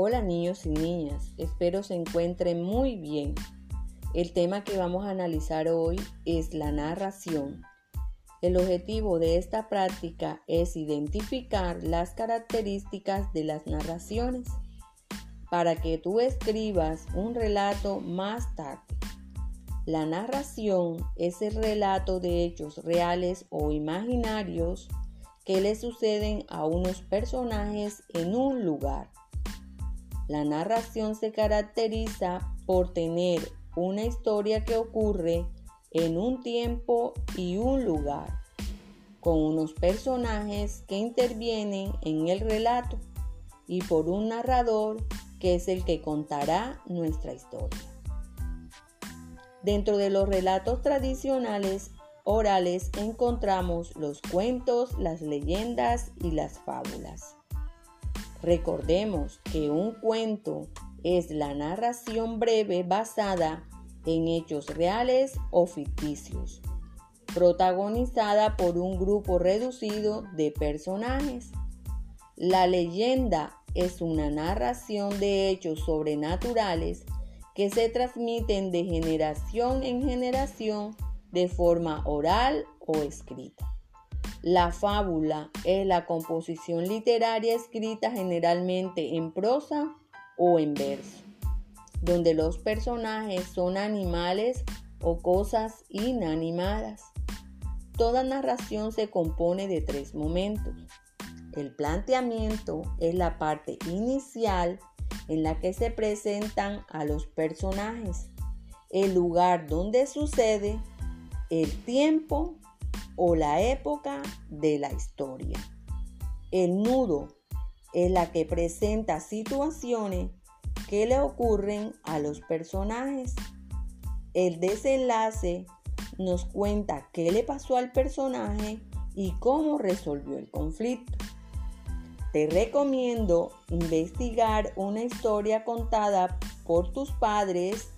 Hola niños y niñas, espero se encuentren muy bien. El tema que vamos a analizar hoy es la narración. El objetivo de esta práctica es identificar las características de las narraciones para que tú escribas un relato más tarde. La narración es el relato de hechos reales o imaginarios que le suceden a unos personajes en un lugar. La narración se caracteriza por tener una historia que ocurre en un tiempo y un lugar, con unos personajes que intervienen en el relato y por un narrador que es el que contará nuestra historia. Dentro de los relatos tradicionales orales encontramos los cuentos, las leyendas y las fábulas. Recordemos que un cuento es la narración breve basada en hechos reales o ficticios, protagonizada por un grupo reducido de personajes. La leyenda es una narración de hechos sobrenaturales que se transmiten de generación en generación de forma oral o escrita. La fábula es la composición literaria escrita generalmente en prosa o en verso, donde los personajes son animales o cosas inanimadas. Toda narración se compone de tres momentos. El planteamiento es la parte inicial en la que se presentan a los personajes, el lugar donde sucede, el tiempo o la época de la historia. El nudo es la que presenta situaciones que le ocurren a los personajes. El desenlace nos cuenta qué le pasó al personaje y cómo resolvió el conflicto. Te recomiendo investigar una historia contada por tus padres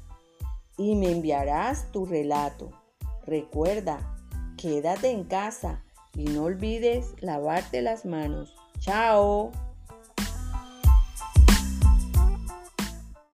y me enviarás tu relato. Recuerda, quédate en casa y no olvides lavarte las manos. Chao.